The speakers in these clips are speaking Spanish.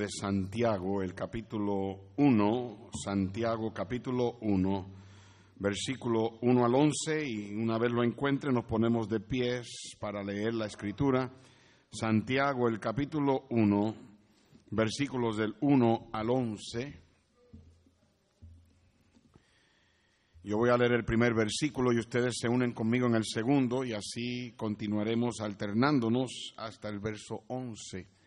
de Santiago, el capítulo 1, Santiago capítulo 1, versículo 1 al 11, y una vez lo encuentre nos ponemos de pies para leer la escritura. Santiago, el capítulo 1, versículos del 1 al 11. Yo voy a leer el primer versículo y ustedes se unen conmigo en el segundo y así continuaremos alternándonos hasta el verso 11.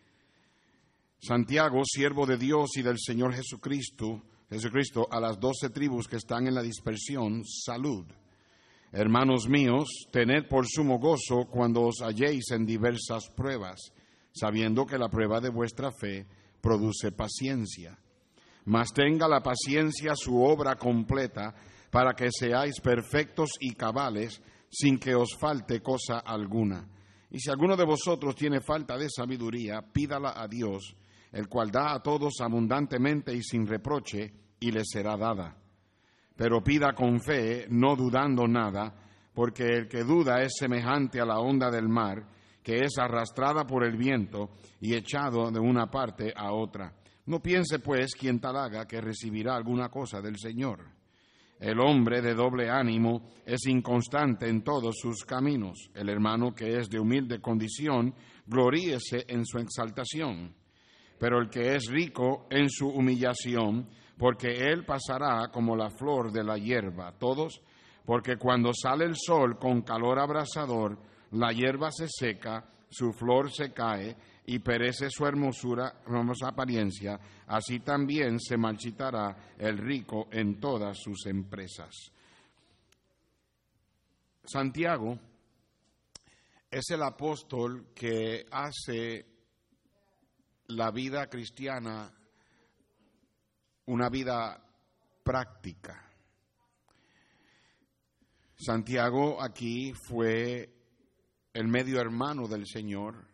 Santiago, siervo de Dios y del Señor Jesucristo, Jesucristo, a las doce tribus que están en la dispersión, salud. Hermanos míos, tened por sumo gozo cuando os halléis en diversas pruebas, sabiendo que la prueba de vuestra fe produce paciencia. Mas tenga la paciencia su obra completa, para que seáis perfectos y cabales, sin que os falte cosa alguna. Y si alguno de vosotros tiene falta de sabiduría, pídala a Dios, el cual da a todos abundantemente y sin reproche, y le será dada. Pero pida con fe, no dudando nada, porque el que duda es semejante a la onda del mar, que es arrastrada por el viento y echado de una parte a otra. No piense, pues, quien tal haga que recibirá alguna cosa del Señor. El hombre de doble ánimo es inconstante en todos sus caminos. El hermano que es de humilde condición, gloríese en su exaltación pero el que es rico en su humillación, porque él pasará como la flor de la hierba. Todos, porque cuando sale el sol con calor abrasador, la hierba se seca, su flor se cae y perece su hermosura, hermosa apariencia, así también se marchitará el rico en todas sus empresas. Santiago es el apóstol que hace la vida cristiana una vida práctica. Santiago aquí fue el medio hermano del Señor.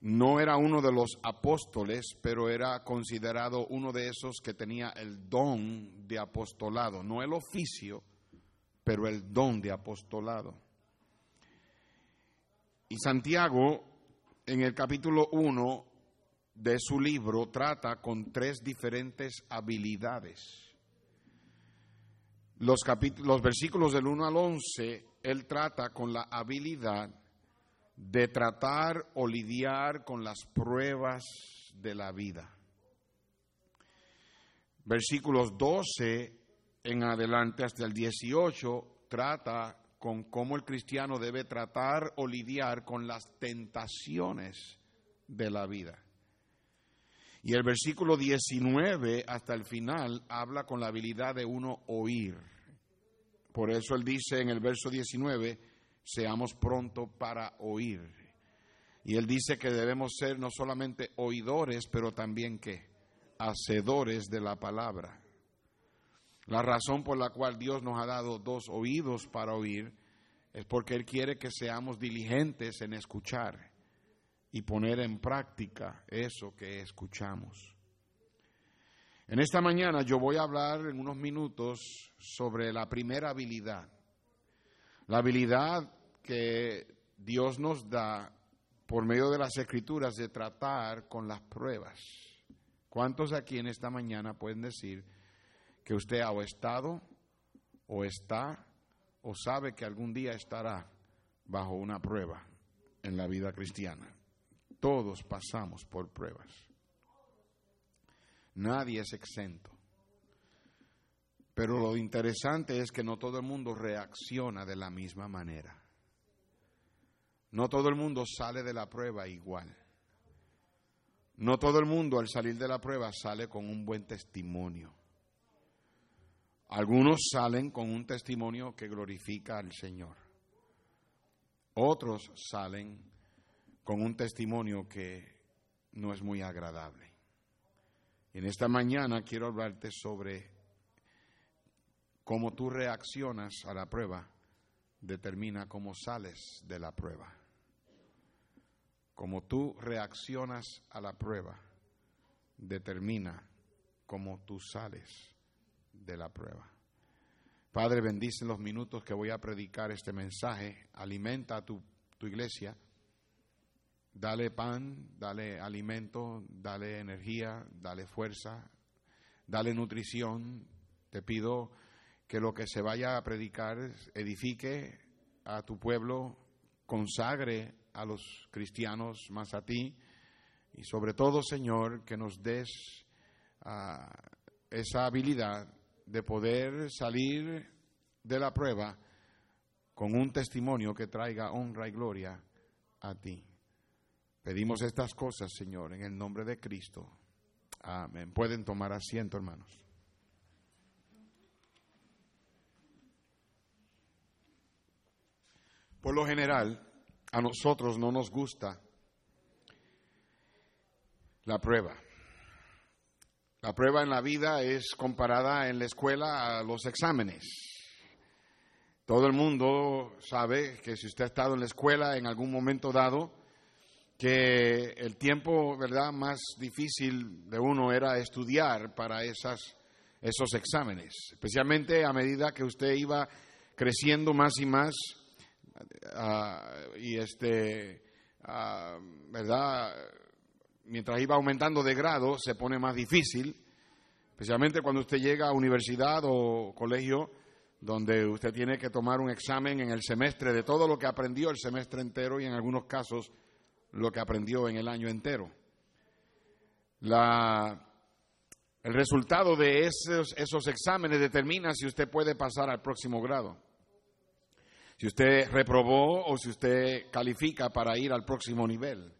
No era uno de los apóstoles, pero era considerado uno de esos que tenía el don de apostolado, no el oficio, pero el don de apostolado. Y Santiago, en el capítulo 1, de su libro trata con tres diferentes habilidades. Los, los versículos del 1 al 11, él trata con la habilidad de tratar o lidiar con las pruebas de la vida. Versículos 12 en adelante hasta el 18 trata con cómo el cristiano debe tratar o lidiar con las tentaciones de la vida. Y el versículo 19 hasta el final habla con la habilidad de uno oír. Por eso él dice en el verso 19, seamos pronto para oír. Y él dice que debemos ser no solamente oidores, pero también que hacedores de la palabra. La razón por la cual Dios nos ha dado dos oídos para oír es porque Él quiere que seamos diligentes en escuchar y poner en práctica eso que escuchamos. En esta mañana yo voy a hablar en unos minutos sobre la primera habilidad, la habilidad que Dios nos da por medio de las escrituras de tratar con las pruebas. ¿Cuántos aquí en esta mañana pueden decir que usted ha estado o está o sabe que algún día estará bajo una prueba en la vida cristiana? Todos pasamos por pruebas. Nadie es exento. Pero lo interesante es que no todo el mundo reacciona de la misma manera. No todo el mundo sale de la prueba igual. No todo el mundo al salir de la prueba sale con un buen testimonio. Algunos salen con un testimonio que glorifica al Señor. Otros salen con un testimonio que no es muy agradable. En esta mañana quiero hablarte sobre cómo tú reaccionas a la prueba, determina cómo sales de la prueba. Como tú reaccionas a la prueba, determina cómo tú sales de la prueba. Padre, bendice los minutos que voy a predicar este mensaje, alimenta a tu, tu iglesia Dale pan, dale alimento, dale energía, dale fuerza, dale nutrición. Te pido que lo que se vaya a predicar edifique a tu pueblo, consagre a los cristianos más a ti y sobre todo, Señor, que nos des ah, esa habilidad de poder salir de la prueba con un testimonio que traiga honra y gloria a ti. Pedimos estas cosas, Señor, en el nombre de Cristo. Amén. Pueden tomar asiento, hermanos. Por lo general, a nosotros no nos gusta la prueba. La prueba en la vida es comparada en la escuela a los exámenes. Todo el mundo sabe que si usted ha estado en la escuela en algún momento dado, que el tiempo, ¿verdad?, más difícil de uno era estudiar para esas, esos exámenes, especialmente a medida que usted iba creciendo más y más ah, y este, ah, ¿verdad?, mientras iba aumentando de grado se pone más difícil, especialmente cuando usted llega a universidad o colegio donde usted tiene que tomar un examen en el semestre de todo lo que aprendió el semestre entero y en algunos casos lo que aprendió en el año entero. el resultado de esos, esos exámenes determina si usted puede pasar al próximo grado. Si usted reprobó o si usted califica para ir al próximo nivel.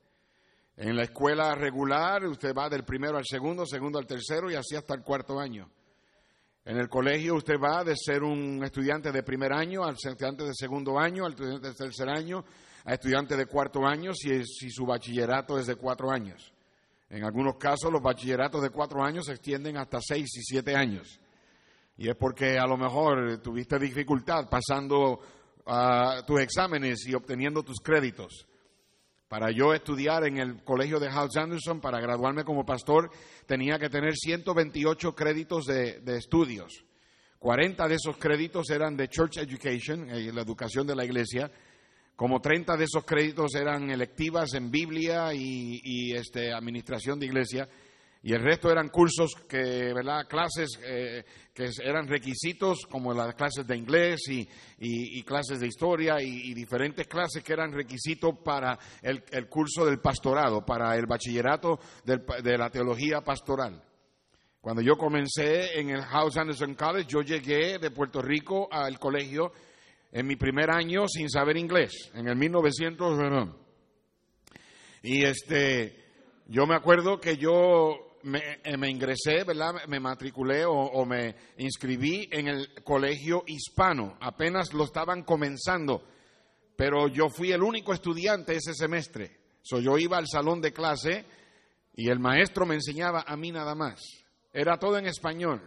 En la escuela regular usted va del primero al segundo, segundo al tercero y así hasta el cuarto año. En el colegio usted va de ser un estudiante de primer año al estudiante de segundo año, al estudiante de tercer año, a estudiante de cuarto año si, si su bachillerato es de cuatro años. En algunos casos los bachilleratos de cuatro años se extienden hasta seis y siete años. Y es porque a lo mejor tuviste dificultad pasando uh, tus exámenes y obteniendo tus créditos. Para yo estudiar en el colegio de House Anderson, para graduarme como pastor, tenía que tener 128 créditos de, de estudios. 40 de esos créditos eran de Church Education, eh, la educación de la iglesia, como 30 de esos créditos eran electivas en Biblia y, este, administración de iglesia, y el resto eran cursos que, ¿verdad? Clases eh, que eran requisitos, como las clases de inglés y, clases de historia y, diferentes clases que eran requisitos para el, curso del pastorado, para el bachillerato de la teología pastoral. Cuando yo comencé en el House Anderson College, yo llegué de Puerto Rico al colegio en mi primer año sin saber inglés, en el 1900. Y este, yo me acuerdo que yo me, eh, ingresé, ¿verdad? Me matriculé o, me inscribí en el colegio hispano. Apenas lo estaban comenzando, pero yo fui el único estudiante ese semestre. So, yo iba al salón de clase y el maestro me enseñaba a mí nada más. Era todo en español.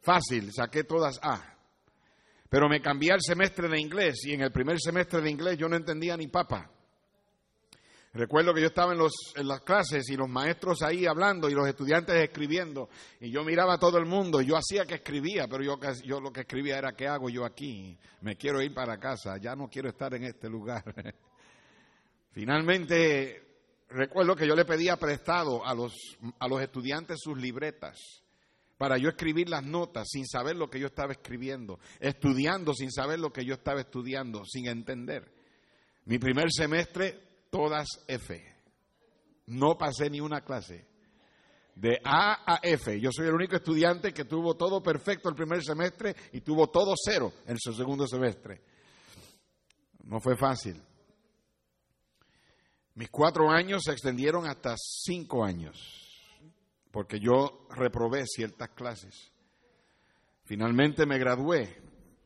Fácil, saqué todas A. Pero me cambié al semestre de inglés y en el primer semestre de inglés yo no entendía ni papa. Recuerdo que yo estaba en, los, en las clases y los maestros ahí hablando y los estudiantes escribiendo y yo miraba a todo el mundo y yo hacía que escribía, pero yo, yo lo que escribía era ¿qué hago yo aquí? Me quiero ir para casa, ya no quiero estar en este lugar. Finalmente, recuerdo que yo le pedía prestado a los, a los estudiantes sus libretas para yo escribir las notas sin saber lo que yo estaba escribiendo, estudiando sin saber lo que yo estaba estudiando, sin entender. Mi primer semestre, todas F. No pasé ni una clase. De A a F. Yo soy el único estudiante que tuvo todo perfecto el primer semestre y tuvo todo cero en su segundo semestre. No fue fácil. Mis cuatro años se extendieron hasta cinco años porque yo reprobé ciertas clases. Finalmente me gradué.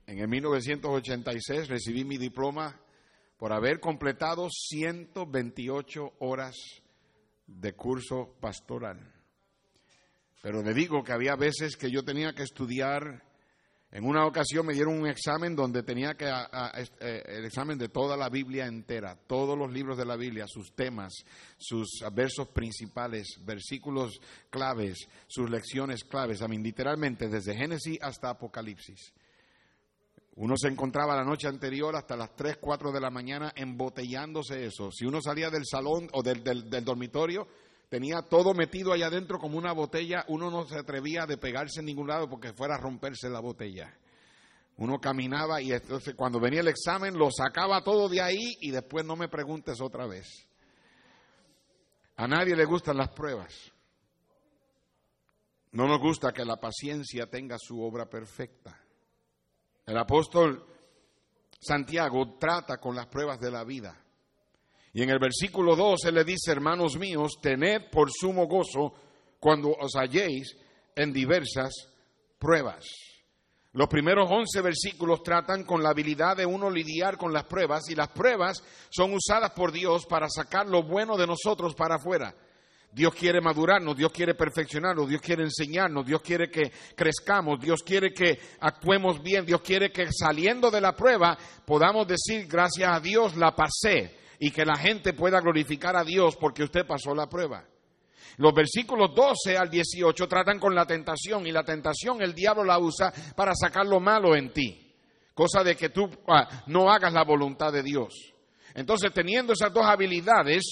En el 1986 recibí mi diploma por haber completado 128 horas de curso pastoral. Pero le digo que había veces que yo tenía que estudiar en una ocasión me dieron un examen donde tenía que, eh, el examen de toda la Biblia entera, todos los libros de la Biblia, sus temas, sus versos principales, versículos claves, sus lecciones claves, a mí literalmente desde Génesis hasta Apocalipsis. Uno se encontraba la noche anterior hasta las 3, 4 de la mañana embotellándose eso. Si uno salía del salón o del, del, dormitorio, tenía todo metido allá adentro como una botella, uno no se atrevía a despegarse en ningún lado porque fuera a romperse la botella. Uno caminaba y entonces cuando venía el examen lo sacaba todo de ahí y después no me preguntes otra vez. A nadie le gustan las pruebas. No nos gusta que la paciencia tenga su obra perfecta. El apóstol Santiago trata con las pruebas de la vida. Y en el versículo 2 él le dice, hermanos míos, tened por sumo gozo cuando os halléis en diversas pruebas. Los primeros 11 versículos tratan con la habilidad de uno lidiar con las pruebas y las pruebas son usadas por Dios para sacar lo bueno de nosotros para afuera. Dios quiere madurarnos, Dios quiere perfeccionarnos, Dios quiere enseñarnos, Dios quiere que crezcamos, Dios quiere que actuemos bien, Dios quiere que saliendo de la prueba podamos decir gracias a Dios la pasé y que la gente pueda glorificar a Dios porque usted pasó la prueba. Los versículos 12 al 18 tratan con la tentación y la tentación el diablo la usa para sacar lo malo en ti, cosa de que tú ah, no hagas la voluntad de Dios. Entonces, teniendo esas dos habilidades,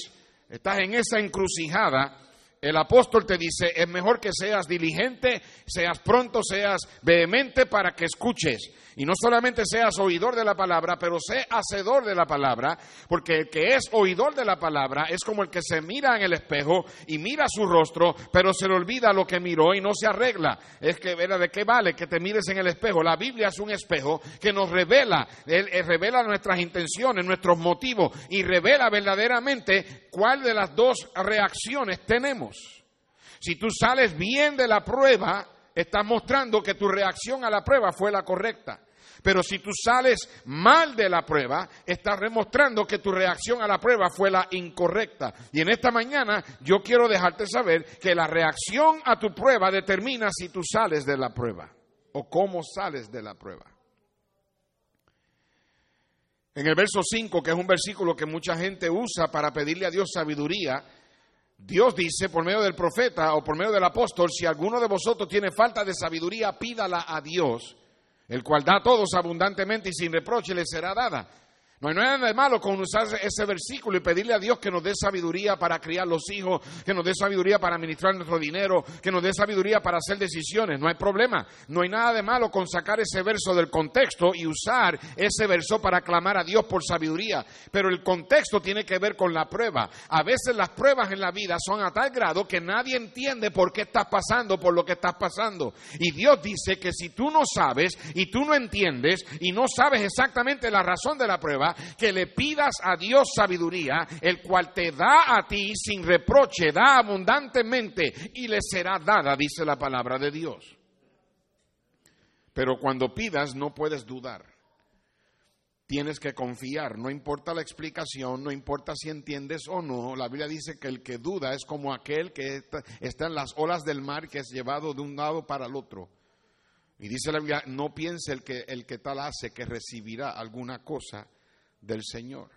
estás en esa encrucijada, el apóstol te dice, es mejor que seas diligente, seas pronto, seas vehemente para que escuches y no solamente seas oidor de la palabra, pero sé hacedor de la palabra, porque el que es oidor de la palabra es como el que se mira en el espejo y mira su rostro, pero se le olvida lo que miró y no se arregla. Es que, ¿de qué vale que te mires en el espejo? La Biblia es un espejo que nos revela, él, revela nuestras intenciones, nuestros motivos y revela verdaderamente cuál de las dos reacciones tenemos. Si tú sales bien de la prueba, estás mostrando que tu reacción a la prueba fue la correcta. Pero si tú sales mal de la prueba, estás demostrando que tu reacción a la prueba fue la incorrecta. Y en esta mañana yo quiero dejarte saber que la reacción a tu prueba determina si tú sales de la prueba o cómo sales de la prueba. En el verso 5, que es un versículo que mucha gente usa para pedirle a Dios sabiduría, Dios dice por medio del profeta o por medio del apóstol, si alguno de vosotros tiene falta de sabiduría, pídala a Dios el cual da a todos abundantemente y sin reproche le será dada. No hay nada de malo con usar ese versículo y pedirle a Dios que nos dé sabiduría para criar los hijos, que nos dé sabiduría para administrar nuestro dinero, que nos dé sabiduría para hacer decisiones. No hay problema. No hay nada de malo con sacar ese verso del contexto y usar ese verso para clamar a Dios por sabiduría. Pero el contexto tiene que ver con la prueba. A veces las pruebas en la vida son a tal grado que nadie entiende por qué estás pasando por lo que estás pasando. Y Dios dice que si tú no sabes y tú no entiendes y no sabes exactamente la razón de la prueba, que le pidas a Dios sabiduría, el cual te da a ti sin reproche, da abundantemente y le será dada, dice la palabra de Dios. Pero cuando pidas no puedes dudar. Tienes que confiar, no importa la explicación, no importa si entiendes o no. La Biblia dice que el que duda es como aquel que está en las olas del mar que es llevado de un lado para el otro. Y dice la Biblia, no piense el que, el que tal hace que recibirá alguna cosa del Señor.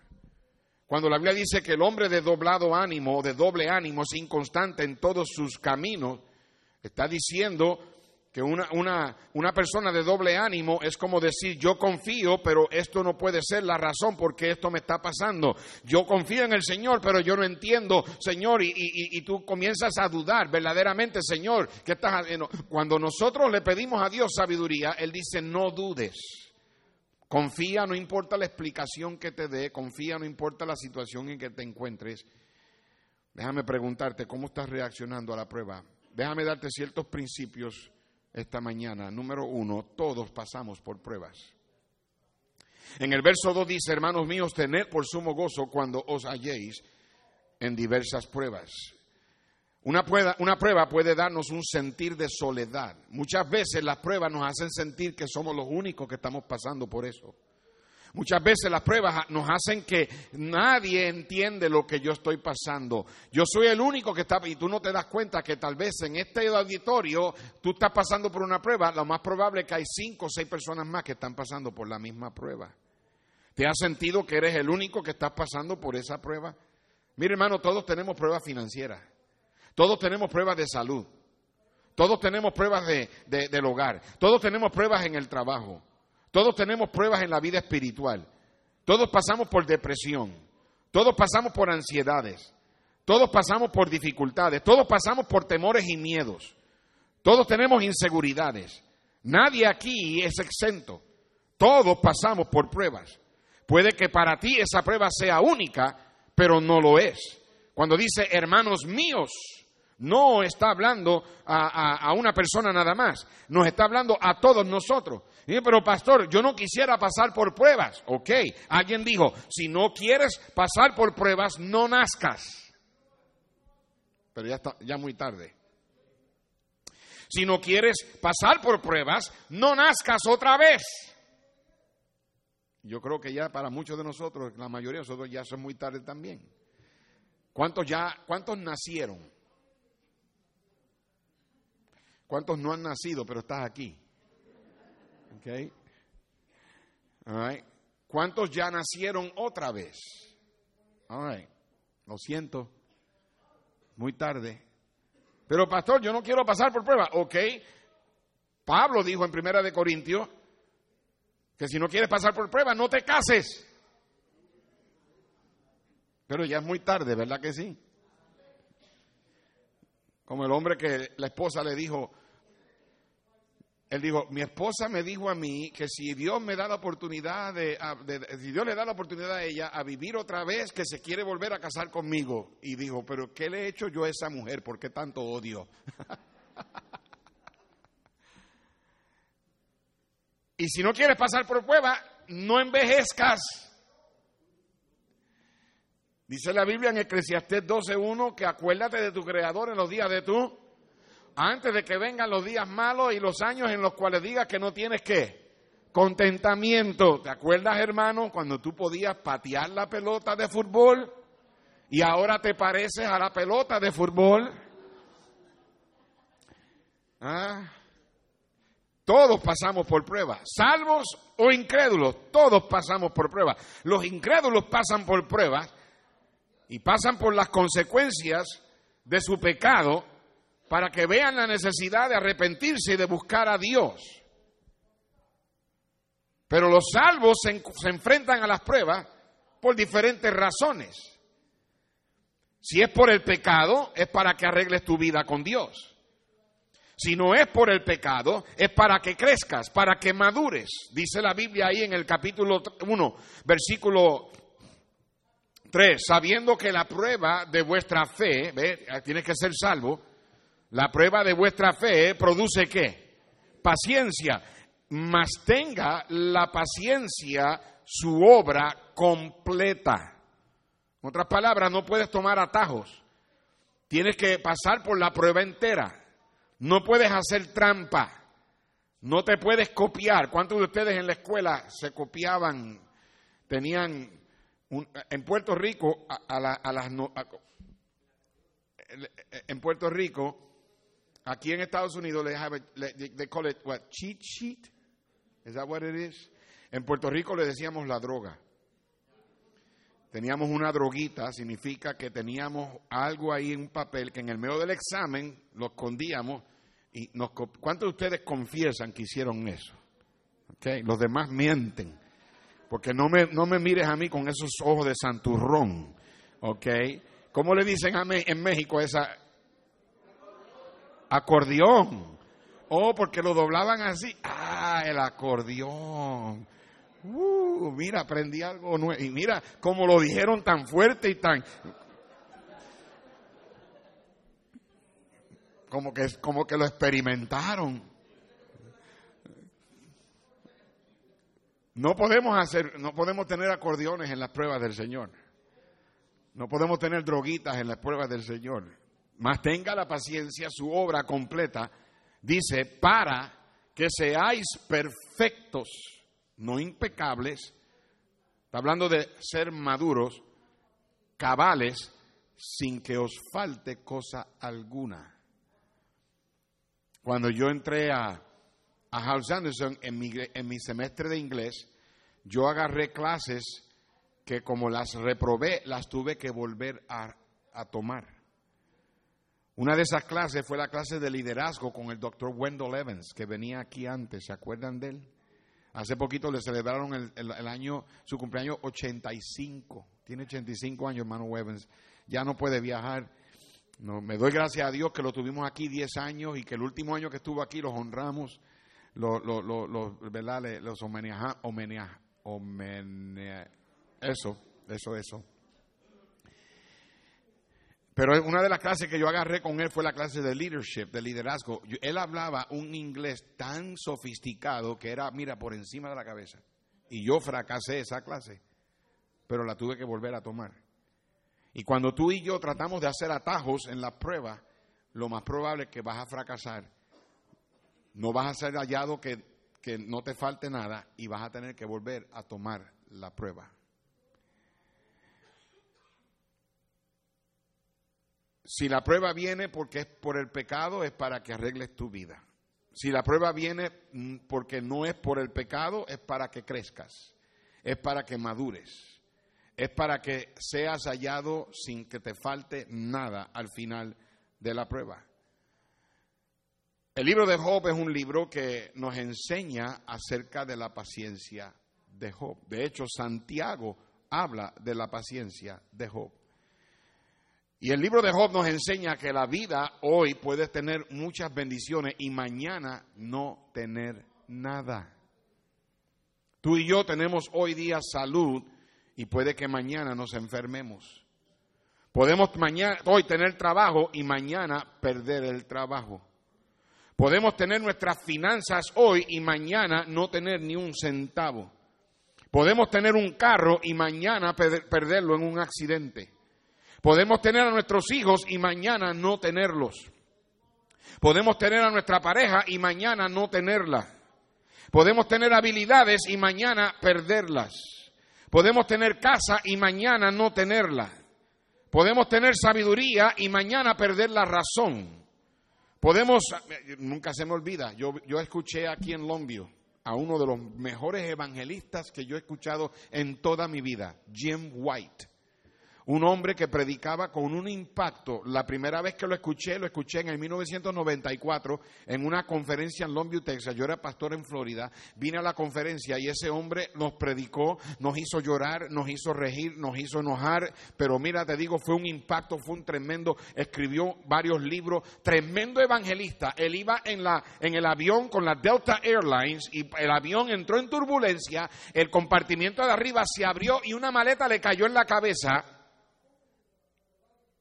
Cuando la Biblia dice que el hombre de doblado ánimo o de doble ánimo es inconstante en todos sus caminos, está diciendo que una, una, una, persona de doble ánimo es como decir, yo confío, pero esto no puede ser la razón por qué esto me está pasando. Yo confío en el Señor, pero yo no entiendo, Señor, y, y, y tú comienzas a dudar verdaderamente, Señor, ¿qué estás haciendo? Cuando nosotros le pedimos a Dios sabiduría, Él dice, no dudes. Confía, no importa la explicación que te dé, confía, no importa la situación en que te encuentres. Déjame preguntarte cómo estás reaccionando a la prueba. Déjame darte ciertos principios esta mañana. Número uno, todos pasamos por pruebas. En el verso 2 dice, hermanos míos, tened por sumo gozo cuando os halléis en diversas pruebas. Una prueba, puede darnos un sentir de soledad. Muchas veces las pruebas nos hacen sentir que somos los únicos que estamos pasando por eso. Muchas veces las pruebas nos hacen que nadie entiende lo que yo estoy pasando. Yo soy el único que está, y tú no te das cuenta que tal vez en este auditorio tú estás pasando por una prueba, lo más probable es que hay cinco o seis personas más que están pasando por la misma prueba. ¿Te has sentido que eres el único que estás pasando por esa prueba? Mire hermano, todos tenemos pruebas financieras. Todos tenemos pruebas de salud. Todos tenemos pruebas de, del hogar. Todos tenemos pruebas en el trabajo. Todos tenemos pruebas en la vida espiritual. Todos pasamos por depresión. Todos pasamos por ansiedades. Todos pasamos por dificultades. Todos pasamos por temores y miedos. Todos tenemos inseguridades. Nadie aquí es exento. Todos pasamos por pruebas. Puede que para ti esa prueba sea única, pero no lo es. Cuando dice hermanos míos, no está hablando a, una persona nada más, nos está hablando a todos nosotros. pero pastor, yo no quisiera pasar por pruebas. Ok, alguien dijo, si no quieres pasar por pruebas, no nazcas. Pero ya está, ya muy tarde. Si no quieres pasar por pruebas, no nazcas otra vez. Yo creo que ya para muchos de nosotros, la mayoría de nosotros ya son muy tarde también. ¿Cuántos ya, cuántos nacieron? ¿Cuántos no han nacido pero estás aquí? Okay. ¿Cuántos ya nacieron otra vez? All Lo siento. Muy tarde. Pero pastor, yo no quiero pasar por prueba. Ok. Pablo dijo en Primera de Corintios que si no quieres pasar por prueba, no te cases. Pero ya es muy tarde, ¿verdad que sí? Como el hombre que la esposa le dijo, él dijo, mi esposa me dijo a mí que si Dios me da la oportunidad de, si Dios le da la oportunidad a ella a vivir otra vez, que se quiere volver a casar conmigo. Y dijo, pero ¿qué le he hecho yo a esa mujer? ¿Por qué tanto odio? y si no quieres pasar por prueba, no envejezcas. Dice la Biblia en Eclesiastés 12.1 que acuérdate de tu creador en los días de tu antes de que vengan los días malos y los años en los cuales digas que no tienes qué? Contentamiento. ¿Te acuerdas, hermano, cuando tú podías patear la pelota de fútbol y ahora te pareces a la pelota de fútbol? ¿Ah? Todos pasamos por pruebas, salvos o incrédulos, todos pasamos por pruebas. Los incrédulos pasan por pruebas y pasan por las consecuencias de su pecado para que vean la necesidad de arrepentirse y de buscar a Dios. Pero los salvos se, enfrentan a las pruebas por diferentes razones. Si es por el pecado, es para que arregles tu vida con Dios. Si no es por el pecado, es para que crezcas, para que madures. Dice la Biblia ahí en el capítulo 1, versículo 3, sabiendo que la prueba de vuestra fe, tienes que ser salvo, la prueba de vuestra fe produce qué? Paciencia. Mas tenga la paciencia su obra completa. En otras palabras, no puedes tomar atajos. Tienes que pasar por la prueba entera. No puedes hacer trampa. No te puedes copiar. ¿Cuántos de ustedes en la escuela se copiaban? Tenían en Puerto Rico a, las en Puerto Rico Aquí en Estados Unidos les have they call it what cheat sheet. Is that what it is? En Puerto Rico le decíamos la droga. Teníamos una droguita, significa que teníamos algo ahí en un papel que en el medio del examen lo escondíamos y nos ¿Cuántos de ustedes confiesan que hicieron eso? Okay. Los demás mienten. Porque no me, no me mires a mí con esos ojos de santurrón. ¿Ok? ¿Cómo le dicen a mí en México esa, acordeón. Oh, porque lo doblaban así. Ah, el acordeón. Uh, mira, aprendí algo nuevo. Y mira cómo lo dijeron tan fuerte y tan... Como que, como que lo experimentaron. No podemos hacer, no podemos tener acordeones en las pruebas del Señor. No podemos tener droguitas en las pruebas del Señor mas tenga la paciencia su obra completa, dice, para que seáis perfectos, no impecables, está hablando de ser maduros, cabales, sin que os falte cosa alguna. Cuando yo entré a, a House Anderson en mi, en mi semestre de inglés, yo agarré clases que como las reprobé, las tuve que volver a, a tomar. Una de esas clases fue la clase de liderazgo con el doctor Wendell Evans, que venía aquí antes, ¿se acuerdan de él? Hace poquito le celebraron el, el, año, su cumpleaños 85. Tiene 85 años, hermano Wevens. Ya no puede viajar. No, me doy gracias a Dios que lo tuvimos aquí 10 años y que el último año que estuvo aquí los honramos, los, los, los, ¿verdad? los eso, eso, eso. Pero una de las clases que yo agarré con él fue la clase de leadership, de liderazgo. él hablaba un inglés tan sofisticado que era, mira, por encima de la cabeza. Y yo fracasé esa clase, pero la tuve que volver a tomar. Y cuando tú y yo tratamos de hacer atajos en la prueba, lo más probable es que vas a fracasar. No vas a ser hallado que, que no te falte nada y vas a tener que volver a tomar la prueba. Si la prueba viene porque es por el pecado, es para que arregles tu vida. Si la prueba viene mm, porque no es por el pecado, es para que crezcas, es para que madures, es para que seas hallado sin que te falte nada al final de la prueba. El libro de Job es un libro que nos enseña acerca de la paciencia de Job. De hecho, Santiago habla de la paciencia de Job. Y el libro de Job nos enseña que la vida hoy puede tener muchas bendiciones y mañana no tener nada. Tú y yo tenemos hoy día salud y puede que mañana nos enfermemos. Podemos mañana, hoy tener trabajo y mañana perder el trabajo. Podemos tener nuestras finanzas hoy y mañana no tener ni un centavo. Podemos tener un carro y mañana perderlo en un accidente. Podemos tener a nuestros hijos y mañana no tenerlos. Podemos tener a nuestra pareja y mañana no tenerla. Podemos tener habilidades y mañana perderlas. Podemos tener casa y mañana no tenerla. Podemos tener sabiduría y mañana perder la razón. Podemos, nunca se me olvida, yo, yo escuché aquí en Longview a uno de los mejores evangelistas que yo he escuchado en toda mi vida, Jim White un hombre que predicaba con un impacto. La primera vez que lo escuché, lo escuché en el 1994 en una conferencia en Longview, Texas. Yo era pastor en Florida, vine a la conferencia y ese hombre nos predicó, nos hizo llorar, nos hizo regir, nos hizo enojar, pero mira, te digo, fue un impacto, fue un tremendo, escribió varios libros, tremendo evangelista. Él iba en, la, en el avión con la Delta Airlines y el avión entró en turbulencia, el compartimiento de arriba se abrió y una maleta le cayó en la cabeza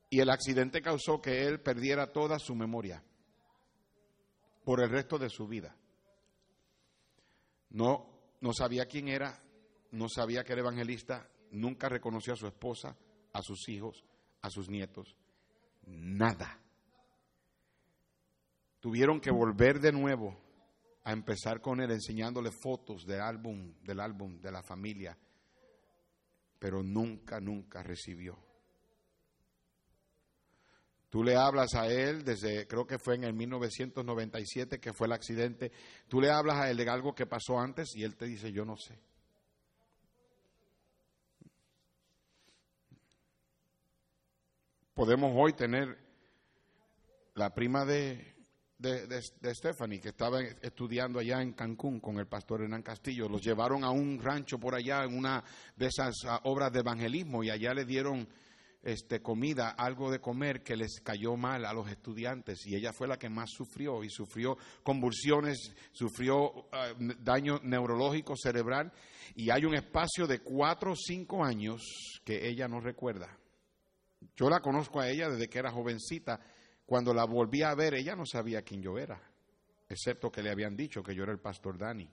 y el accidente causó que él perdiera toda su memoria por el resto de su vida. No, no sabía quién era, no sabía que era evangelista, nunca reconoció a su esposa, a sus hijos, a sus nietos, nada. Tuvieron que volver de nuevo a empezar con él enseñándole fotos del álbum, del álbum de la familia, pero nunca, nunca recibió. Tú le hablas a él desde, creo que fue en el 1997 que fue el accidente, tú le hablas a él de algo que pasó antes y él te dice, yo no sé. Podemos hoy tener la prima de, de, Stephanie, que estaba estudiando allá en Cancún con el pastor Hernán Castillo. Los llevaron a un rancho por allá, en una de esas ah, obras de evangelismo, y allá le dieron este, comida, algo de comer que les cayó mal a los estudiantes y ella fue la que más sufrió y sufrió convulsiones, sufrió ah, daño neurológico cerebral y hay un espacio de cuatro o cinco años que ella no recuerda. Yo la conozco a ella desde que era jovencita. Cuando la volví a ver, ella no sabía quién yo era, excepto que le habían dicho que yo era el pastor Dani.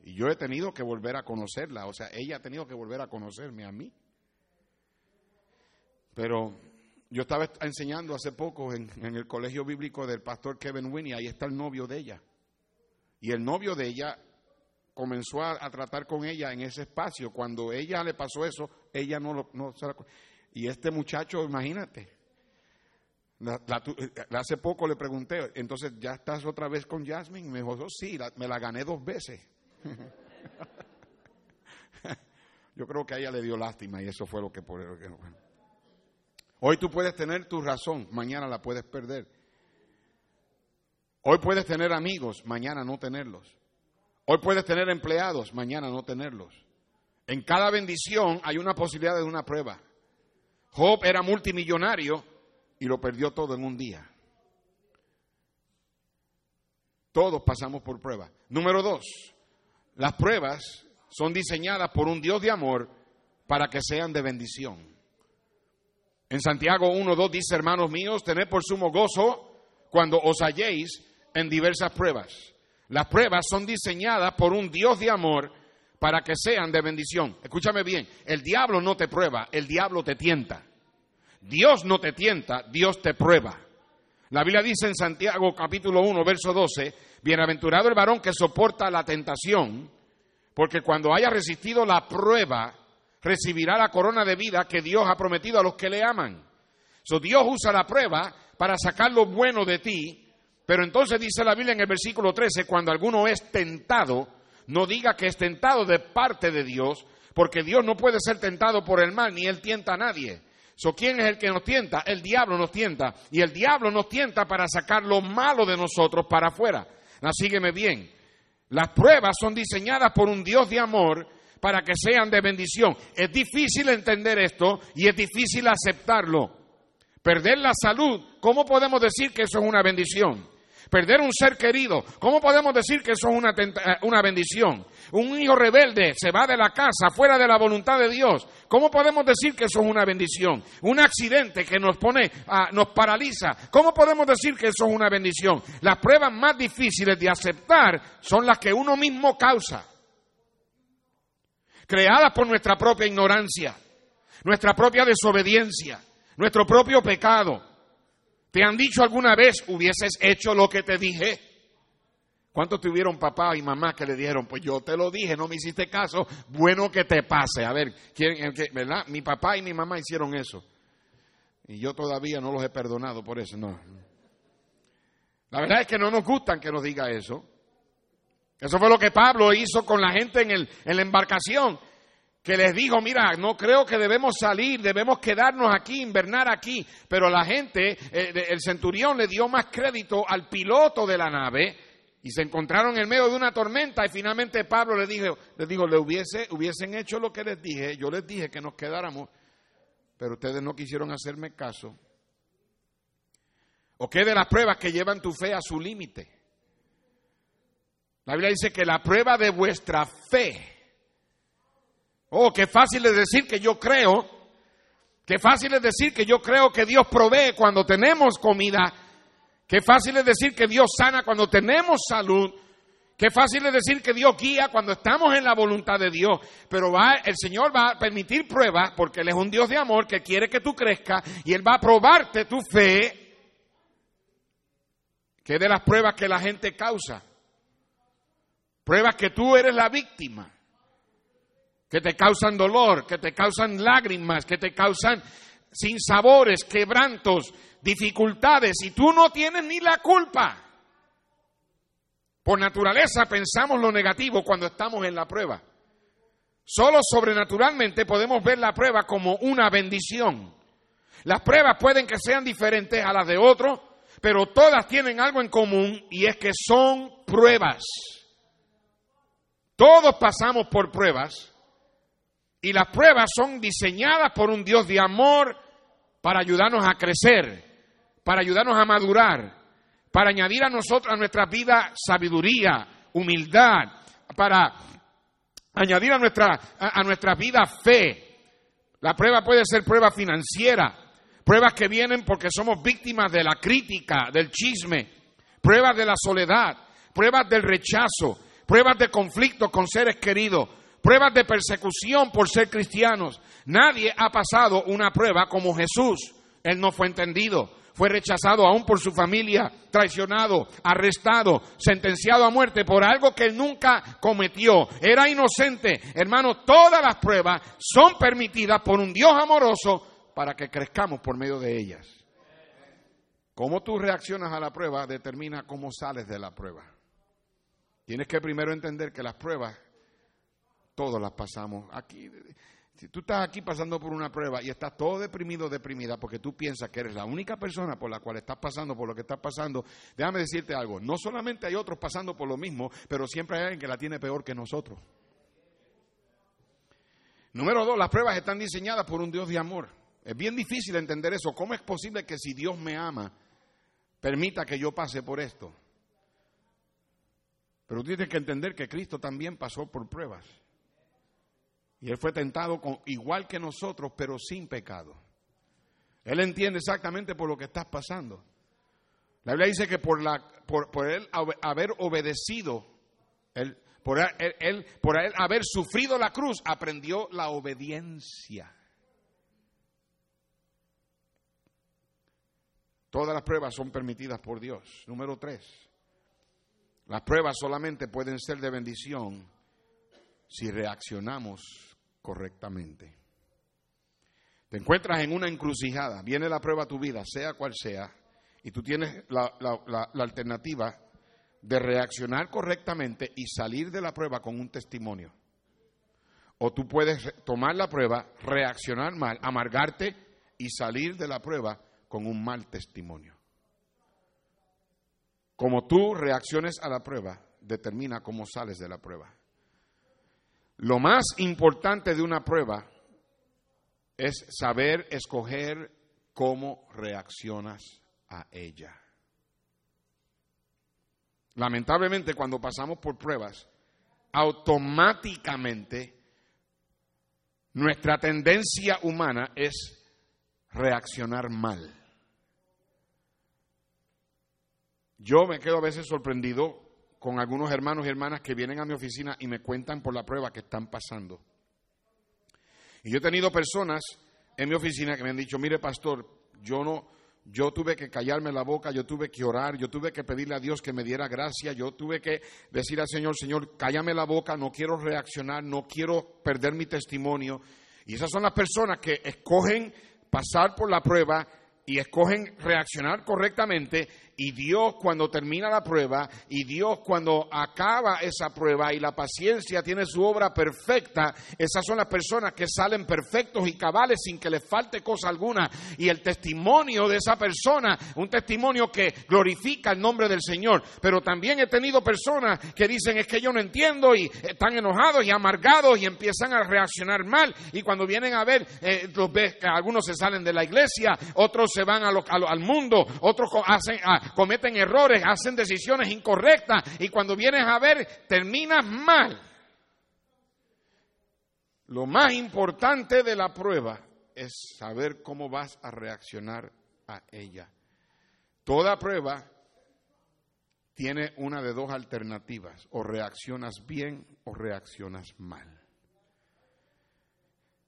Y yo he tenido que volver a conocerla, o sea, ella ha tenido que volver a conocerme a mí. Pero yo estaba enseñando hace poco en, el colegio bíblico del pastor Kevin Winnie, ahí está el novio de ella. Y el novio de ella comenzó a, tratar con ella en ese espacio. Cuando ella le pasó eso, ella no lo... No, y este muchacho, imagínate, hace poco le pregunté, entonces, ¿ya estás otra vez con Jasmine? Me dijo, oh, sí, me la gané dos veces. Yo creo que a ella le dio lástima y eso fue lo que por el que... Hoy tú puedes tener tu razón, mañana la puedes perder. Hoy puedes tener amigos, mañana no tenerlos. Hoy puedes tener empleados, mañana no tenerlos. En cada bendición hay una posibilidad de una prueba. Job era multimillonario y lo perdió todo en un día. Todos pasamos por pruebas. Número dos, las pruebas son diseñadas por un Dios de amor para que sean de bendición. En Santiago 1.2 dice, hermanos míos, tened por sumo gozo cuando os halléis en diversas pruebas. Las pruebas son diseñadas por un Dios de amor para que sean de bendición. Escúchame bien, el diablo no te prueba, el diablo te tienta. Dios no te tienta, Dios te prueba. La Biblia dice en Santiago capítulo 1, verso 12, bienaventurado el varón que soporta la tentación, porque cuando haya resistido la prueba, recibirá la corona de vida que Dios ha prometido a los que le aman. So, Dios usa la prueba para sacar lo bueno de ti, pero entonces dice la Biblia en el versículo 13, cuando alguno es tentado, no diga que es tentado de parte de Dios, porque Dios no puede ser tentado por el mal, ni Él tienta a nadie. So, ¿Quién es el que nos tienta? El diablo nos tienta. Y el diablo nos tienta para sacar lo malo de nosotros para afuera. Ahora, sígueme bien. Las pruebas son diseñadas por un Dios de amor para que sean de bendición. Es difícil entender esto y es difícil aceptarlo. Perder la salud, ¿cómo podemos decir que eso es una bendición? Perder un ser querido, ¿cómo podemos decir que eso es una, eh, una, bendición? Un hijo rebelde se va de la casa fuera de la voluntad de Dios, ¿cómo podemos decir que eso es una bendición? Un accidente que nos pone, uh, nos paraliza, ¿cómo podemos decir que eso es una bendición? Las pruebas más difíciles de aceptar son las que uno mismo causa, creadas por nuestra propia ignorancia, nuestra propia desobediencia, nuestro propio pecado. ¿Te han dicho alguna vez hubieses hecho lo que te dije? ¿Cuántos tuvieron papá y mamá que le dijeron, pues yo te lo dije, no me hiciste caso, bueno que te pase? A ver, ¿quién, ¿verdad? Mi papá y mi mamá hicieron eso. Y yo todavía no los he perdonado por eso, no. La verdad es que no nos gustan que nos diga eso. Eso fue lo que Pablo hizo con la gente en, el, en la embarcación que les dijo, mira, no creo que debemos salir, debemos quedarnos aquí, invernar aquí. Pero la gente, eh, el centurión le dio más crédito al piloto de la nave y se encontraron en medio de una tormenta y finalmente Pablo le dijo, les dijo, le hubiese, hubiesen hecho lo que les dije, yo les dije que nos quedáramos, pero ustedes no quisieron hacerme caso. ¿O qué de las pruebas que llevan tu fe a su límite? La Biblia dice que la prueba de vuestra fe, Oh, qué fácil es decir que yo creo. Qué fácil es decir que yo creo que Dios provee cuando tenemos comida. Qué fácil es decir que Dios sana cuando tenemos salud. Qué fácil es decir que Dios guía cuando estamos en la voluntad de Dios. Pero va, el Señor va a permitir pruebas porque Él es un Dios de amor que quiere que tú crezcas y Él va a probarte tu fe. Que de las pruebas que la gente causa. Pruebas que tú eres la víctima que te causan dolor, que te causan lágrimas, que te causan sinsabores, quebrantos, dificultades, y tú no tienes ni la culpa. Por naturaleza pensamos lo negativo cuando estamos en la prueba. Solo sobrenaturalmente podemos ver la prueba como una bendición. Las pruebas pueden que sean diferentes a las de otros, pero todas tienen algo en común y es que son pruebas. Todos pasamos por pruebas y las pruebas son diseñadas por un Dios de amor para ayudarnos a crecer, para ayudarnos a madurar, para añadir a nosotros, a nuestra vida, sabiduría, humildad, para añadir a nuestra, a, nuestra vida fe. La prueba puede ser prueba financiera, pruebas que vienen porque somos víctimas de la crítica, del chisme, pruebas de la soledad, pruebas del rechazo, pruebas de conflicto con seres queridos, pruebas de persecución por ser cristianos. Nadie ha pasado una prueba como Jesús. Él no fue entendido, fue rechazado aún por su familia, traicionado, arrestado, sentenciado a muerte por algo que él nunca cometió. Era inocente. Hermano, todas las pruebas son permitidas por un Dios amoroso para que crezcamos por medio de ellas. Cómo tú reaccionas a la prueba determina cómo sales de la prueba. Tienes que primero entender que las pruebas todos las pasamos. Aquí Si tú estás aquí pasando por una prueba y estás todo deprimido, deprimida, porque tú piensas que eres la única persona por la cual estás pasando por lo que estás pasando, déjame decirte algo. No solamente hay otros pasando por lo mismo, pero siempre hay alguien que la tiene peor que nosotros. Número dos, las pruebas están diseñadas por un Dios de amor. Es bien difícil entender eso. ¿Cómo es posible que si Dios me ama, permita que yo pase por esto? Pero tienes que entender que Cristo también pasó por pruebas. Y él fue tentado con, igual que nosotros, pero sin pecado. Él entiende exactamente por lo que estás pasando. La Biblia dice que por, la, por, él haber obedecido, él, por, él, por él haber sufrido la cruz, aprendió la obediencia. Todas las pruebas son permitidas por Dios. Número tres, las pruebas solamente pueden ser de bendición si reaccionamos correctamente. Te encuentras en una encrucijada, viene la prueba a tu vida, sea cual sea, y tú tienes la, alternativa de reaccionar correctamente y salir de la prueba con un testimonio. O tú puedes tomar la prueba, reaccionar mal, amargarte y salir de la prueba con un mal testimonio. Como tú reacciones a la prueba, determina cómo sales de la prueba. Lo más importante de una prueba es saber escoger cómo reaccionas a ella. Lamentablemente cuando pasamos por pruebas, automáticamente nuestra tendencia humana es reaccionar mal. Yo me quedo a veces sorprendido con algunos hermanos y hermanas que vienen a mi oficina y me cuentan por la prueba que están pasando. Y yo he tenido personas en mi oficina que me han dicho, mire pastor, yo no, yo tuve que callarme la boca, yo tuve que orar, yo tuve que pedirle a Dios que me diera gracia, yo tuve que decir al Señor, Señor, cállame la boca, no quiero reaccionar, no quiero perder mi testimonio. Y esas son las personas que escogen pasar por la prueba y escogen reaccionar correctamente y Dios cuando termina la prueba y Dios cuando acaba esa prueba y la paciencia tiene su obra perfecta, esas son las personas que salen perfectos y cabales sin que les falte cosa alguna. Y el testimonio de esa persona, un testimonio que glorifica el nombre del Señor. Pero también he tenido personas que dicen es que yo no entiendo y están enojados y amargados y empiezan a reaccionar mal. Y cuando vienen a ver, eh, los algunos se salen de la iglesia, otros se van al mundo, otros hacen... A, cometen errores, hacen decisiones incorrectas y cuando vienes a ver terminas mal. Lo más importante de la prueba es saber cómo vas a reaccionar a ella. Toda prueba tiene una de dos alternativas, o reaccionas bien o reaccionas mal.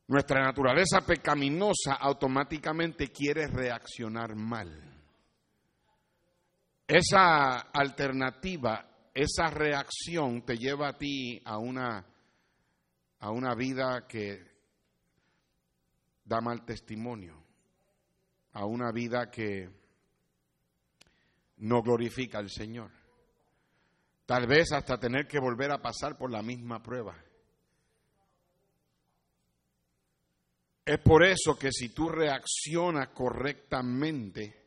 Nuestra naturaleza pecaminosa automáticamente quiere reaccionar mal. Esa alternativa, esa reacción te lleva a ti a una, a una vida que da mal testimonio, a una vida que no glorifica al Señor. Tal vez hasta tener que volver a pasar por la misma prueba. Es por eso que si tú reaccionas correctamente,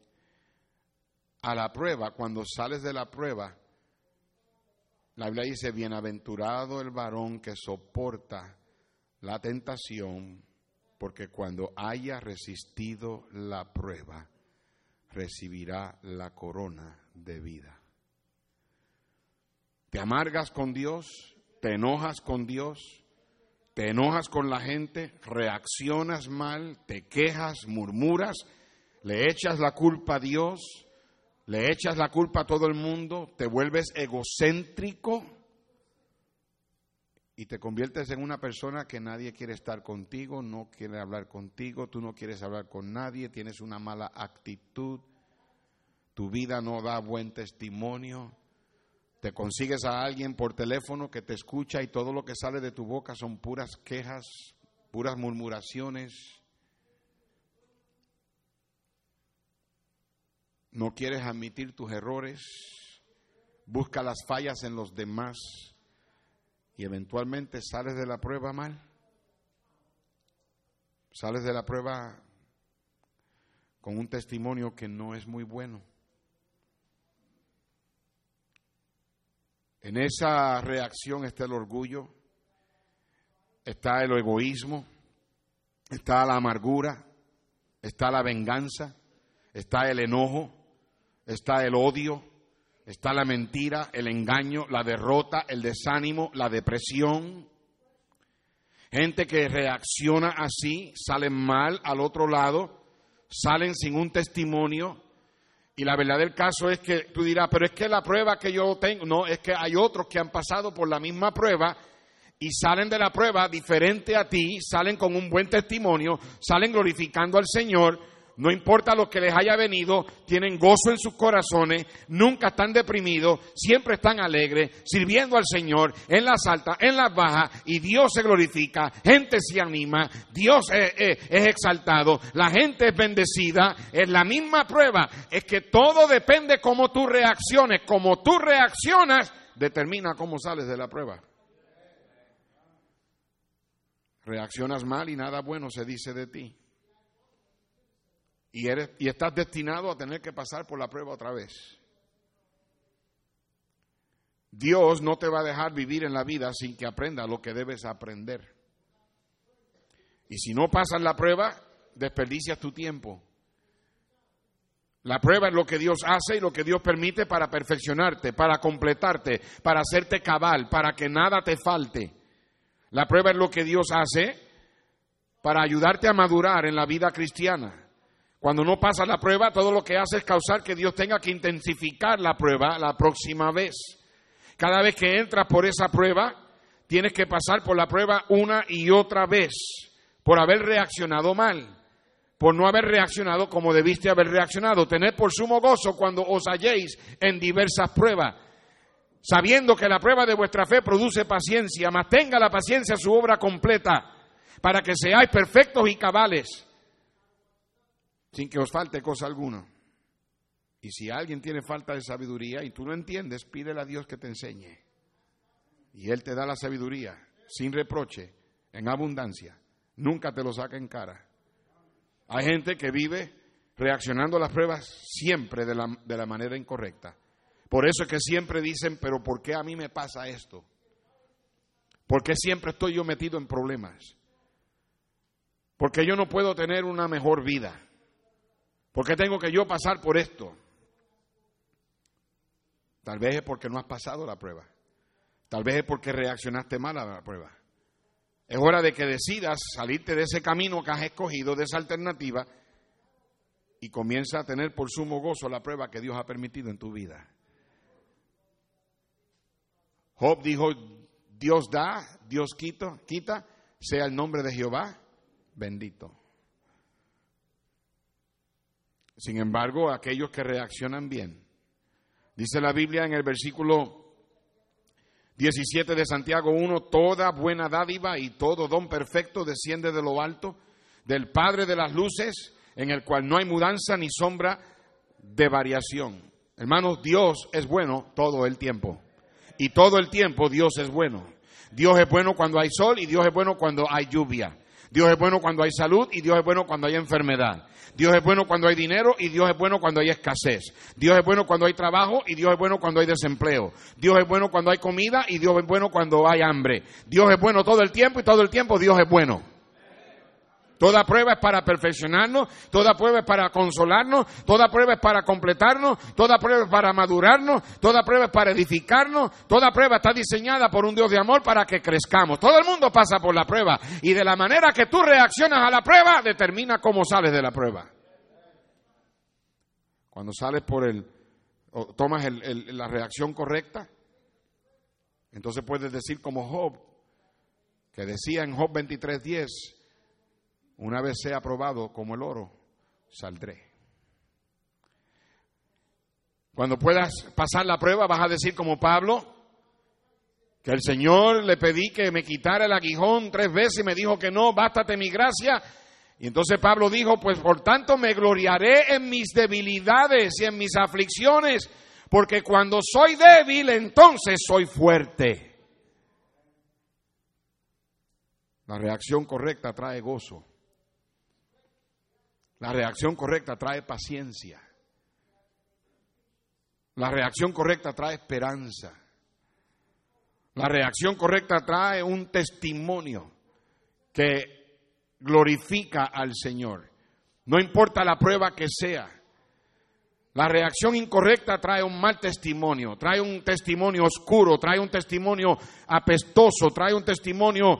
a la prueba, cuando sales de la prueba, la Biblia dice, bienaventurado el varón que soporta la tentación, porque cuando haya resistido la prueba, recibirá la corona de vida. Te amargas con Dios, te enojas con Dios, te enojas con la gente, reaccionas mal, te quejas, murmuras, le echas la culpa a Dios, le echas la culpa a todo el mundo, te vuelves egocéntrico y te conviertes en una persona que nadie quiere estar contigo, no quiere hablar contigo, tú no quieres hablar con nadie, tienes una mala actitud, tu vida no da buen testimonio, te consigues a alguien por teléfono que te escucha y todo lo que sale de tu boca son puras quejas, puras murmuraciones no quieres admitir tus errores, busca las fallas en los demás y eventualmente sales de la prueba mal. Sales de la prueba con un testimonio que no es muy bueno. En esa reacción está el orgullo, está el egoísmo, está la amargura, está la venganza, está el enojo, está el odio, está la mentira, el engaño, la derrota, el desánimo, la depresión. Gente que reacciona así, salen mal al otro lado, salen sin un testimonio. Y la verdad del caso es que tú dirás, pero es que la prueba que yo tengo, no, es que hay otros que han pasado por la misma prueba y salen de la prueba diferente a ti, salen con un buen testimonio, salen glorificando al Señor no importa lo que les haya venido, tienen gozo en sus corazones, nunca están deprimidos, siempre están alegres, sirviendo al Señor en las altas, en las bajas, y Dios se glorifica, gente se anima, Dios es, exaltado, la gente es bendecida. Es la misma prueba, es que todo depende cómo tú reacciones, como tú reaccionas, determina cómo sales de la prueba. Reaccionas mal y nada bueno se dice de ti y, eres, y estás destinado a tener que pasar por la prueba otra vez. Dios no te va a dejar vivir en la vida sin que aprendas lo que debes aprender. Y si no pasas la prueba, desperdicias tu tiempo. La prueba es lo que Dios hace y lo que Dios permite para perfeccionarte, para completarte, para hacerte cabal, para que nada te falte. La prueba es lo que Dios hace para ayudarte a madurar en la vida cristiana. Cuando no pasa la prueba, todo lo que hace es causar que Dios tenga que intensificar la prueba la próxima vez. Cada vez que entras por esa prueba, tienes que pasar por la prueba una y otra vez, por haber reaccionado mal, por no haber reaccionado como debiste haber reaccionado. Tened por sumo gozo cuando os halléis en diversas pruebas, sabiendo que la prueba de vuestra fe produce paciencia, mas tenga la paciencia su obra completa, para que seáis perfectos y cabales sin que os falte cosa alguna. Y si alguien tiene falta de sabiduría y tú no entiendes, pídele a Dios que te enseñe. Y Él te da la sabiduría, sin reproche, en abundancia. Nunca te lo saca en cara. Hay gente que vive reaccionando a las pruebas siempre de la, de la manera incorrecta. Por eso es que siempre dicen, pero ¿por qué a mí me pasa esto? ¿Por qué siempre estoy yo metido en problemas? Porque yo no puedo tener una mejor vida. ¿Por qué tengo que yo pasar por esto? Tal vez es porque no has pasado la prueba. Tal vez es porque reaccionaste mal a la prueba. Es hora de que decidas salirte de ese camino que has escogido, de esa alternativa, y comienza a tener por sumo gozo la prueba que Dios ha permitido en tu vida. Job dijo, Dios da, Dios quita, quita, sea el nombre de Jehová bendito. Sin embargo, aquellos que reaccionan bien, dice la Biblia en el versículo 17 de Santiago 1, toda buena dádiva y todo don perfecto desciende de lo alto, del Padre de las luces, en el cual no hay mudanza ni sombra de variación. Hermanos, Dios es bueno todo el tiempo. Y todo el tiempo Dios es bueno. Dios es bueno cuando hay sol y Dios es bueno cuando hay lluvia. Dios es bueno cuando hay salud y Dios es bueno cuando hay enfermedad. Dios es bueno cuando hay dinero y Dios es bueno cuando hay escasez. Dios es bueno cuando hay trabajo y Dios es bueno cuando hay desempleo. Dios es bueno cuando hay comida y Dios es bueno cuando hay hambre. Dios es bueno todo el tiempo y todo el tiempo Dios es bueno. Toda prueba es para perfeccionarnos, toda prueba es para consolarnos, toda prueba es para completarnos, toda prueba es para madurarnos, toda prueba es para edificarnos, toda prueba está diseñada por un Dios de amor para que crezcamos. Todo el mundo pasa por la prueba y de la manera que tú reaccionas a la prueba determina cómo sales de la prueba. Cuando sales por el, o tomas la reacción correcta, entonces puedes decir como Job, que decía en Job 23:10, una vez sea aprobado como el oro, saldré. Cuando puedas pasar la prueba, vas a decir como Pablo, que el Señor le pedí que me quitara el aguijón tres veces y me dijo que no, bástate mi gracia. Y entonces Pablo dijo, pues por tanto me gloriaré en mis debilidades y en mis aflicciones, porque cuando soy débil, entonces soy fuerte. La reacción correcta trae gozo. La reacción correcta trae paciencia. La reacción correcta trae esperanza. La reacción correcta trae un testimonio que glorifica al Señor. No importa la prueba que sea. La reacción incorrecta trae un mal testimonio, trae un testimonio oscuro, trae un testimonio apestoso, trae un testimonio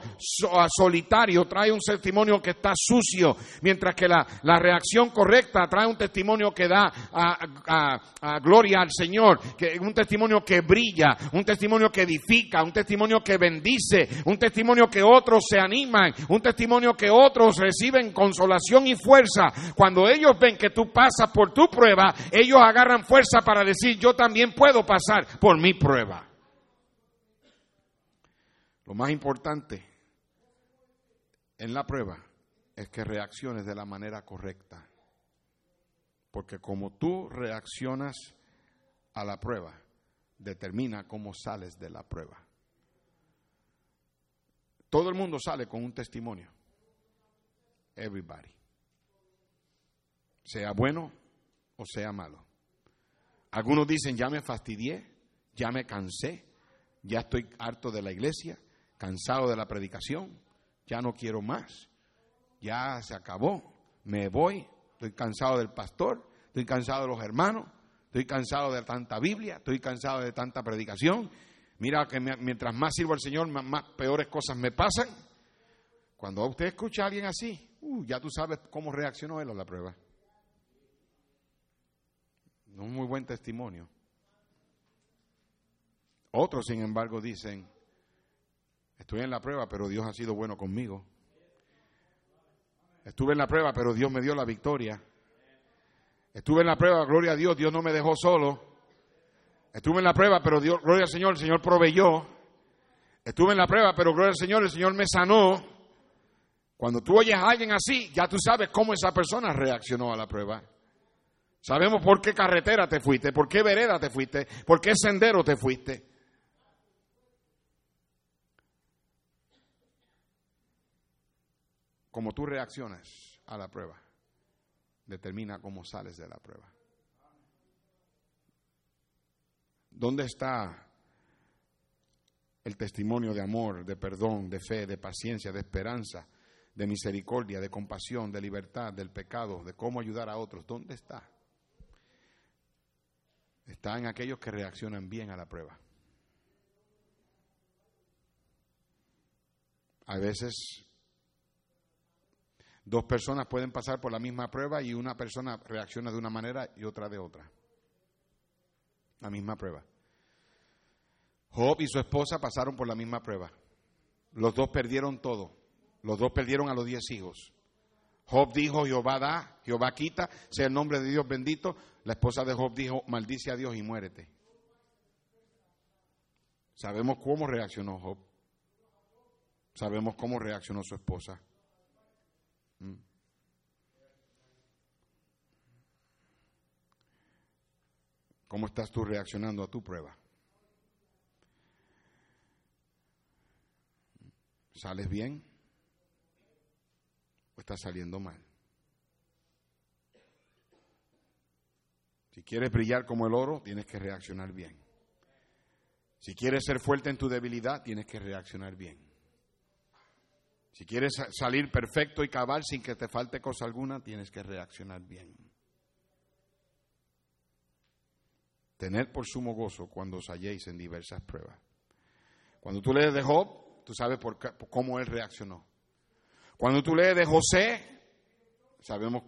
ah, solitario, trae un testimonio que está sucio, mientras que la, reacción correcta trae un testimonio que da a, gloria al Señor, que, un testimonio que brilla, un testimonio que edifica, un testimonio que bendice, un testimonio que otros se animan, un testimonio que otros reciben consolación y fuerza. Cuando ellos ven que tú pasas por tu prueba, ellos agarran fuerza para decir, yo también puedo pasar por mi prueba. Lo más importante en la prueba es que reacciones de la manera correcta. Porque como tú reaccionas a la prueba, determina cómo sales de la prueba. Todo el mundo sale con un testimonio. Everybody. Sea bueno o sea malo. Algunos dicen, ya me fastidié, ya me cansé, ya estoy harto de la iglesia, cansado de la predicación, ya no quiero más, ya se acabó, me voy, estoy cansado del pastor, estoy cansado de los hermanos, estoy cansado de tanta Biblia, estoy cansado de tanta predicación. Mira que mientras más sirvo al Señor, más, peores cosas me pasan. Cuando usted escucha a alguien así, uh, ya tú sabes cómo reaccionó él a la prueba. Un muy buen testimonio. Otros, sin embargo, dicen, estoy en la prueba, pero Dios ha sido bueno conmigo. Estuve en la prueba, pero Dios me dio la victoria. Estuve en la prueba, gloria a Dios, Dios no me dejó solo. Estuve en la prueba, pero Dios, gloria al Señor, el Señor proveyó. Estuve en la prueba, pero gloria al Señor, el Señor me sanó. Cuando tú oyes a alguien así, ya tú sabes cómo esa persona reaccionó a la prueba. Sabemos por qué carretera te fuiste, por qué vereda te fuiste, por qué sendero te fuiste. Como tú reaccionas a la prueba, determina cómo sales de la prueba. ¿Dónde está el testimonio de amor, de perdón, de fe, de paciencia, de esperanza, de misericordia, de compasión, de libertad, del pecado, de cómo ayudar a otros? ¿Dónde está? Está en aquellos que reaccionan bien a la prueba. A veces dos personas pueden pasar por la misma prueba y una persona reacciona de una manera y otra de otra. La misma prueba. Job y su esposa pasaron por la misma prueba. Los dos perdieron todo. Los dos perdieron a los diez hijos. Job dijo, Jehová da, Jehová quita, sea el nombre de Dios bendito. La esposa de Job dijo, maldice a Dios y muérete. Sabemos cómo reaccionó Job. Sabemos cómo reaccionó su esposa. Mm. ¿Cómo estás tú reaccionando a tu prueba? ¿Sales bien? O está saliendo mal. Si quieres brillar como el oro, tienes que reaccionar bien. Si quieres ser fuerte en tu debilidad, tienes que reaccionar bien. Si quieres salir perfecto y cabal sin que te falte cosa alguna, tienes que reaccionar bien. Tener por sumo gozo cuando os halléis en diversas pruebas. Cuando tú lees de Job, tú sabes por cómo él reaccionó. Cuando tú lees de José, sabemos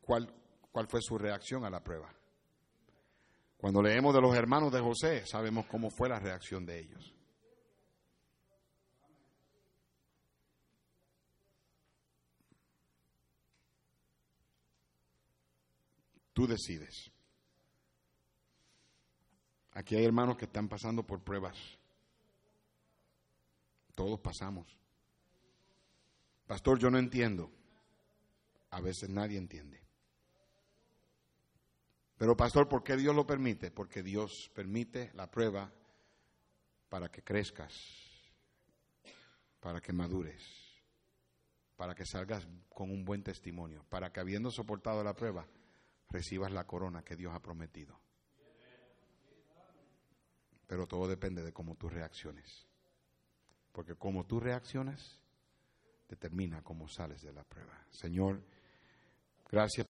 cuál, cuál fue su reacción a la prueba. Cuando leemos de los hermanos de José, sabemos cómo fue la reacción de ellos. Tú decides. Aquí hay hermanos que están pasando por pruebas. Todos pasamos. Pastor, yo no entiendo. A veces nadie entiende. Pero pastor, ¿por qué Dios lo permite? Porque Dios permite la prueba para que crezcas, para que madures, para que salgas con un buen testimonio, para que habiendo soportado la prueba, recibas la corona que Dios ha prometido. Pero todo depende de cómo tú reacciones. Porque como tú reaccionas, determina cómo sales de la prueba. Señor, gracias.